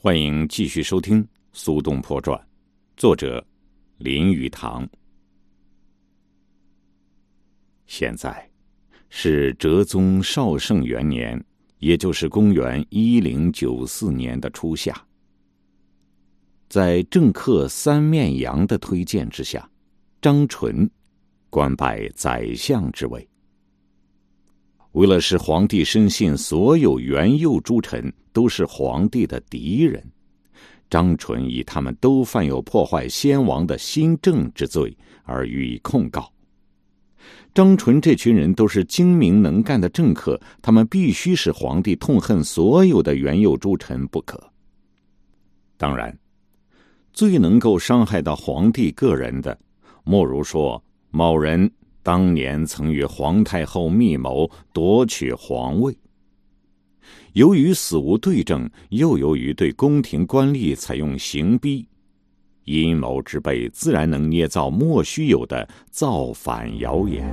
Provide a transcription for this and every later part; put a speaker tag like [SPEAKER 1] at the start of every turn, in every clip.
[SPEAKER 1] 欢迎继续收听《苏东坡传》，作者林语堂。现在是哲宗绍圣元年，也就是公元一零九四年的初夏。在政客三面羊的推荐之下，张纯官拜宰相之位。为了使皇帝深信所有元佑诸臣都是皇帝的敌人，张纯以他们都犯有破坏先王的新政之罪而予以控告。张纯这群人都是精明能干的政客，他们必须使皇帝痛恨所有的元佑诸臣不可。当然，最能够伤害到皇帝个人的，莫如说某人。当年曾与皇太后密谋夺取皇位，由于死无对证，又由于对宫廷官吏采用刑逼，阴谋之辈自然能捏造莫须有的造反谣言。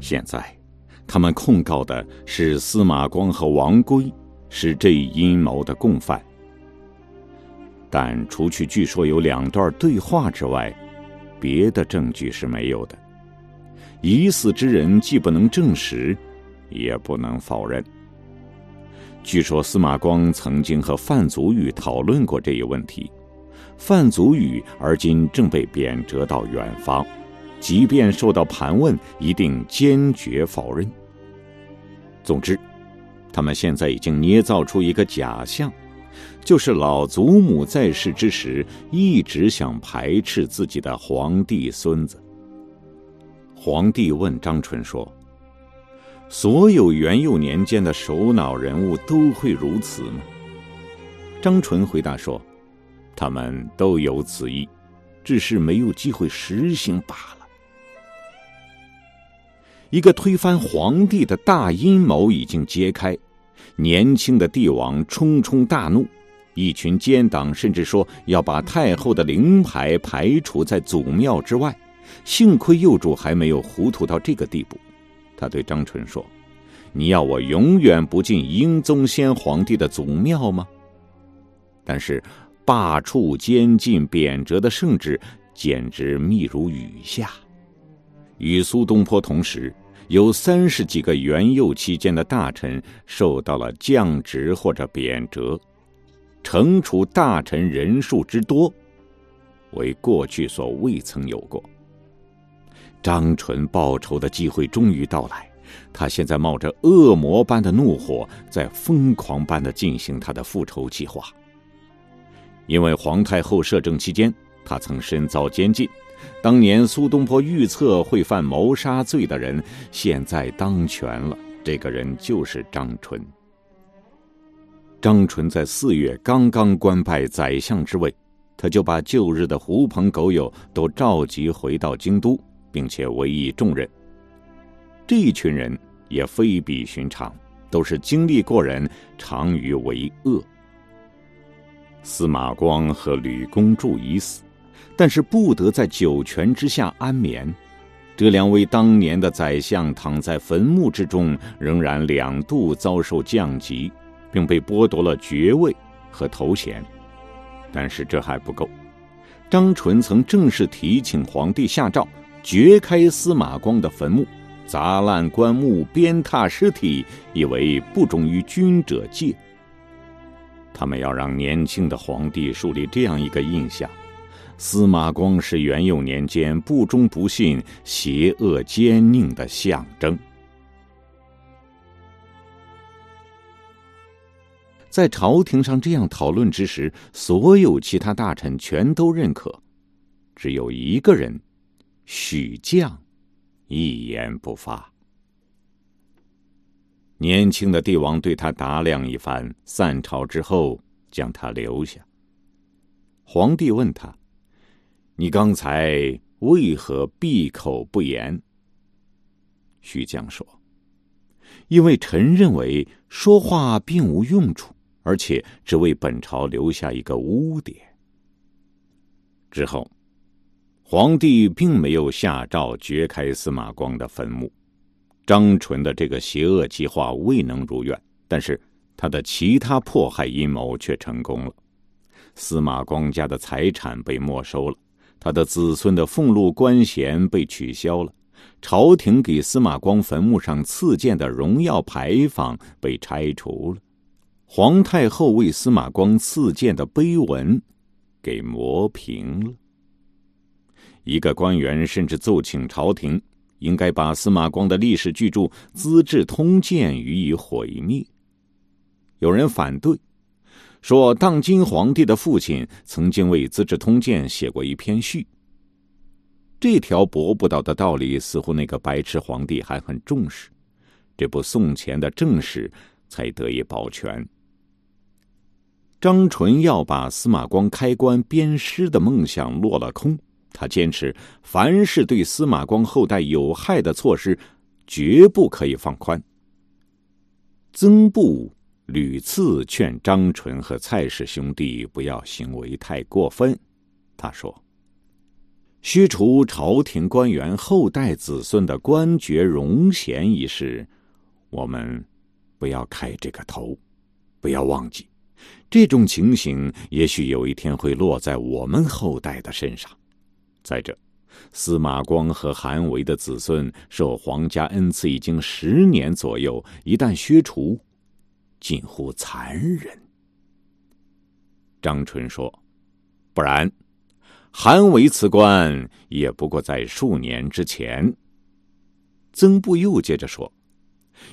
[SPEAKER 1] 现在，他们控告的是司马光和王圭，是这一阴谋的共犯。但除去据说有两段对话之外，别的证据是没有的。疑似之人既不能证实，也不能否认。据说司马光曾经和范祖禹讨论过这一问题，范祖禹而今正被贬谪到远方，即便受到盘问，一定坚决否认。总之，他们现在已经捏造出一个假象。就是老祖母在世之时，一直想排斥自己的皇帝孙子。皇帝问张纯说：“所有元佑年间的首脑人物都会如此吗？”张纯回答说：“他们都有此意，只是没有机会实行罢了。”一个推翻皇帝的大阴谋已经揭开。年轻的帝王冲冲大怒，一群奸党甚至说要把太后的灵牌排除在祖庙之外。幸亏幼主还没有糊涂到这个地步，他对张纯说：“你要我永远不进英宗先皇帝的祖庙吗？”但是罢黜、监禁、贬谪的圣旨简直密如雨下。与苏东坡同时。有三十几个元佑期间的大臣受到了降职或者贬谪，惩处大臣人数之多，为过去所未曾有过。张纯报仇的机会终于到来，他现在冒着恶魔般的怒火，在疯狂般的进行他的复仇计划。因为皇太后摄政期间，他曾身遭监禁。当年苏东坡预测会犯谋杀罪的人，现在当权了。这个人就是张纯。张纯在四月刚刚官拜宰相之位，他就把旧日的狐朋狗友都召集回到京都，并且委以重任。这一群人也非比寻常，都是经历过人，常于为恶。司马光和吕公著已死。但是不得在九泉之下安眠，这两位当年的宰相躺在坟墓之中，仍然两度遭受降级，并被剥夺了爵位和头衔。但是这还不够，张纯曾正式提请皇帝下诏，掘开司马光的坟墓，砸烂棺木，鞭挞尸体，以为不忠于君者戒。他们要让年轻的皇帝树立这样一个印象。司马光是元佑年间不忠不信、邪恶奸佞的象征。在朝廷上这样讨论之时，所有其他大臣全都认可，只有一个人，许将，一言不发。年轻的帝王对他打量一番，散朝之后将他留下。皇帝问他。你刚才为何闭口不言？徐江说：“因为臣认为说话并无用处，而且只为本朝留下一个污点。”之后，皇帝并没有下诏掘开司马光的坟墓，张纯的这个邪恶计划未能如愿，但是他的其他迫害阴谋却成功了。司马光家的财产被没收了，他的子孙的俸禄官衔被取消了，朝廷给司马光坟墓上赐建的荣耀牌坊被拆除了，皇太后为司马光赐建的碑文给磨平了。一个官员甚至奏请朝廷，应该把司马光的历史巨著《资治通鉴》予以毁灭。有人反对。说，当今皇帝的父亲曾经为《资治通鉴》写过一篇序。这条驳不倒的道理，似乎那个白痴皇帝还很重视，这部宋钱的正史才得以保全。张纯要把司马光开棺鞭尸的梦想落了空，他坚持凡是对司马光后代有害的措施，绝不可以放宽。曾布。屡次劝张纯和蔡氏兄弟不要行为太过分。他说：“削除朝廷官员后代子孙的官爵荣衔一事，我们不要开这个头。不要忘记，这种情形也许有一天会落在我们后代的身上。再者，司马光和韩维的子孙受皇家恩赐已经十年左右，一旦削除。”近乎残忍。张纯说：“不然，韩维辞官也不过在数年之前。”曾布又接着说：“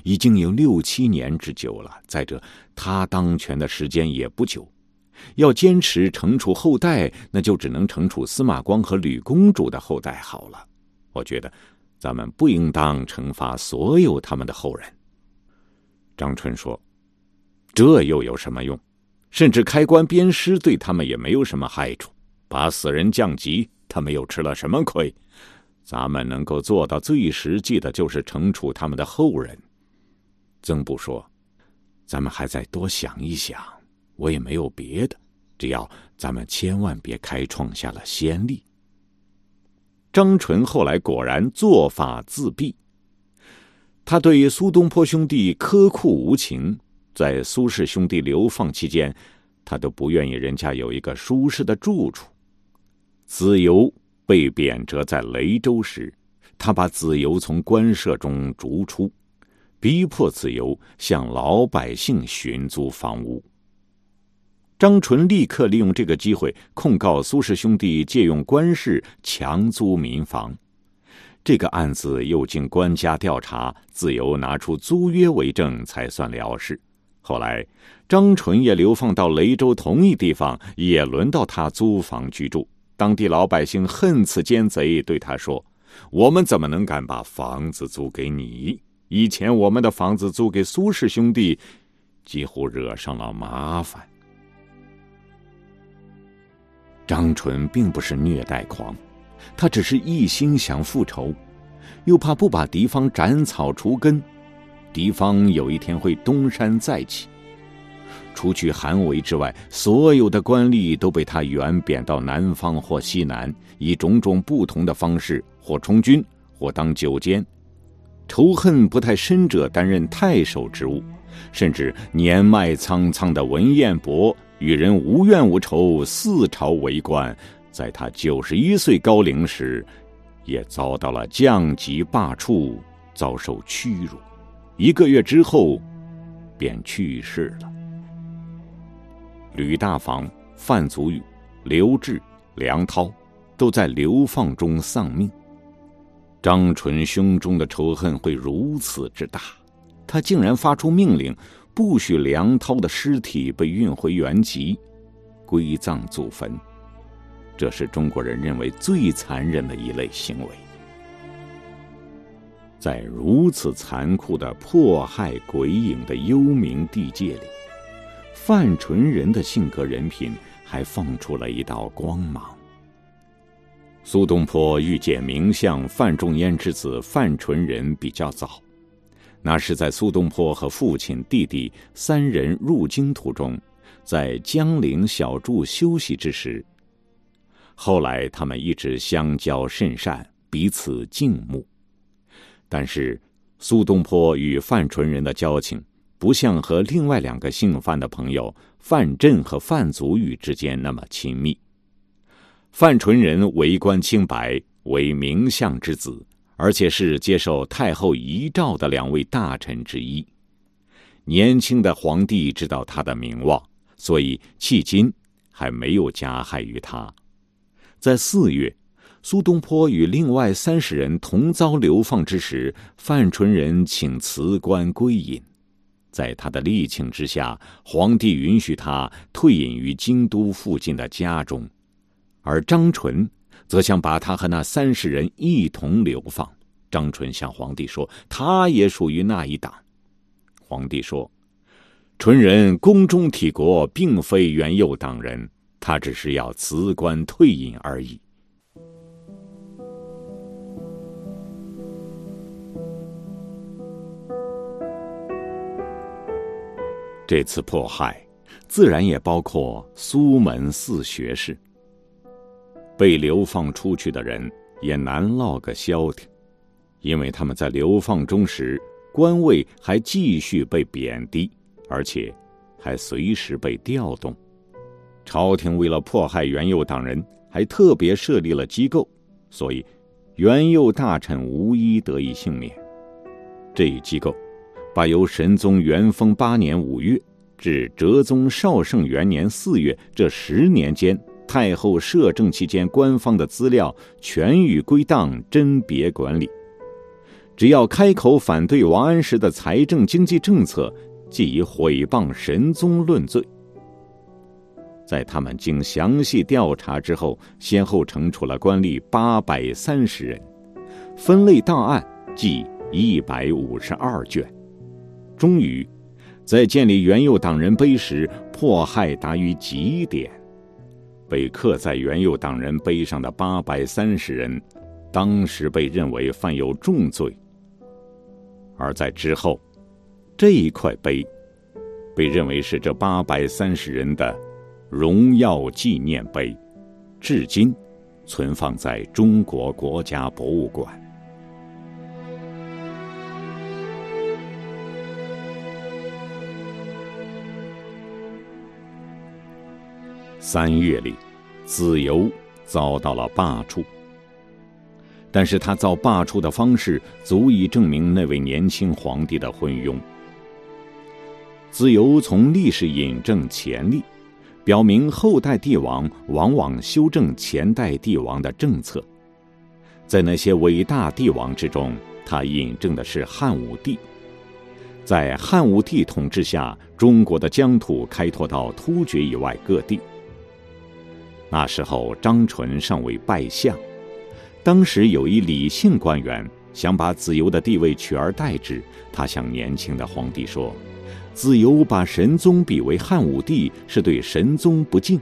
[SPEAKER 1] 已经有六七年之久了。再者，他当权的时间也不久，要坚持惩处后代，那就只能惩处司马光和吕公主的后代好了。我觉得，咱们不应当惩罚所有他们的后人。”张春说。这又有什么用？甚至开棺鞭尸对他们也没有什么害处。把死人降级，他们又吃了什么亏？咱们能够做到最实际的，就是惩处他们的后人。曾布说：“咱们还再多想一想。我也没有别的，只要咱们千万别开创下了先例。”张纯后来果然做法自毙。他对苏东坡兄弟苛酷无情。在苏氏兄弟流放期间，他都不愿意人家有一个舒适的住处。子由被贬谪在雷州时，他把子由从官舍中逐出，逼迫子由向老百姓寻租房屋。张纯立刻利用这个机会控告苏氏兄弟借用官事强租民房。这个案子又经官家调查，自由拿出租约为证，才算了事。后来，张纯也流放到雷州同一地方，也轮到他租房居住。当地老百姓恨此奸贼，对他说：“我们怎么能敢把房子租给你？以前我们的房子租给苏氏兄弟，几乎惹上了麻烦。”张纯并不是虐待狂，他只是一心想复仇，又怕不把敌方斩草除根。敌方有一天会东山再起。除去韩维之外，所有的官吏都被他远贬到南方或西南，以种种不同的方式，或充军，或当九监。仇恨不太深者担任太守职务，甚至年迈苍苍的文彦博与人无怨无仇，四朝为官，在他九十一岁高龄时，也遭到了降级罢黜，遭受屈辱。一个月之后，便去世了。吕大房、范祖禹、刘志、梁涛，都在流放中丧命。张纯胸中的仇恨会如此之大，他竟然发出命令，不许梁涛的尸体被运回原籍，归葬祖坟。这是中国人认为最残忍的一类行为。在如此残酷的迫害鬼影的幽冥地界里，范纯仁的性格人品还放出了一道光芒。苏东坡遇见名相范仲淹之子范纯仁比较早，那是在苏东坡和父亲、弟弟三人入京途中，在江陵小筑休息之时。后来他们一直相交甚善，彼此敬慕。但是，苏东坡与范纯仁的交情，不像和另外两个姓范的朋友范震和范祖禹之间那么亲密。范纯仁为官清白，为名相之子，而且是接受太后遗诏的两位大臣之一。年轻的皇帝知道他的名望，所以迄今还没有加害于他。在四月，苏东坡与另外三十人同遭流放之时，范纯仁请辞官归隐。在他的力请之下，皇帝允许他退隐于京都附近的家中，而张纯则想把他和那三十人一同流放。张纯向皇帝说，他也属于那一党。皇帝说：“纯仁宫中体国，并非元佑党人。”他只是要辞官退隐而已。这次迫害，自然也包括苏门四学士。被流放出去的人也难落个消停，因为他们在流放中时，官位还继续被贬低，而且还随时被调动。朝廷为了迫害元佑党人，还特别设立了机构，所以元佑大臣无一得以幸免。这一机构把由神宗元丰八年五月至哲宗绍圣元年四月这十年间太后摄政期间官方的资料全予归档，甄别管理。只要开口反对王安石的财政经济政策，即以毁谤神宗论罪。在他们经详细调查之后，先后惩处了官吏八百三十人，分类档案计一百五十二卷。终于，在建立元佑党人碑时，迫害达于极点。被刻在元佑党人碑上的八百三十人，当时被认为犯有重罪。而在之后，这一块碑，被认为是这八百三十人的。荣耀纪念碑，至今存放在中国国家博物馆。三月里，子由遭到了罢黜，但是他遭罢黜的方式足以证明那位年轻皇帝的昏庸。子由从历史引证前例。表明后代帝王往往修正前代帝王的政策，在那些伟大帝王之中，他引证的是汉武帝。在汉武帝统治下，中国的疆土开拓到突厥以外各地。那时候，张纯尚未拜相，当时有一李姓官员想把子由的地位取而代之，他向年轻的皇帝说。子由把神宗比为汉武帝，是对神宗不敬。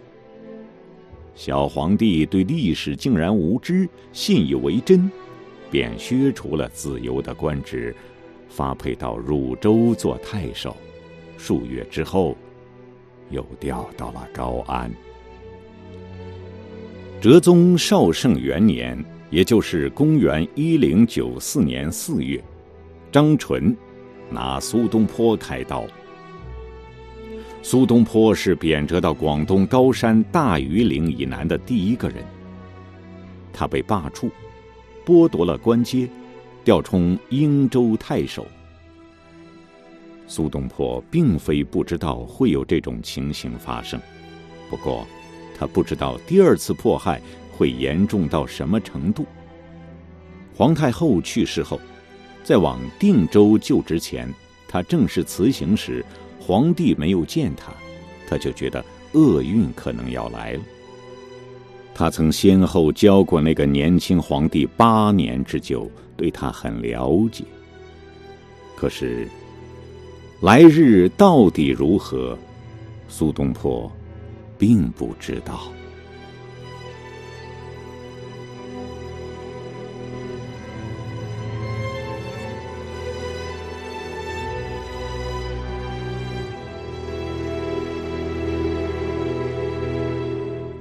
[SPEAKER 1] 小皇帝对历史竟然无知，信以为真，便削除了子由的官职，发配到汝州做太守。数月之后，又调到了高安。哲宗绍圣元年，也就是公元一零九四年四月，张纯拿苏东坡开刀。苏东坡是贬谪到广东高山大余岭以南的第一个人。他被罢黜，剥夺了官阶，调充英州太守。苏东坡并非不知道会有这种情形发生，不过他不知道第二次迫害会严重到什么程度。皇太后去世后，在往定州就职前，他正式辞行时。皇帝没有见他，他就觉得厄运可能要来了。他曾先后教过那个年轻皇帝八年之久，对他很了解。可是，来日到底如何，苏东坡并不知道。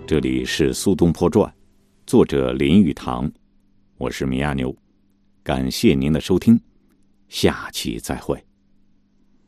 [SPEAKER 1] 这里是《苏东坡传》，作者林语堂，我是米亚牛，感谢您的收听，下期再会。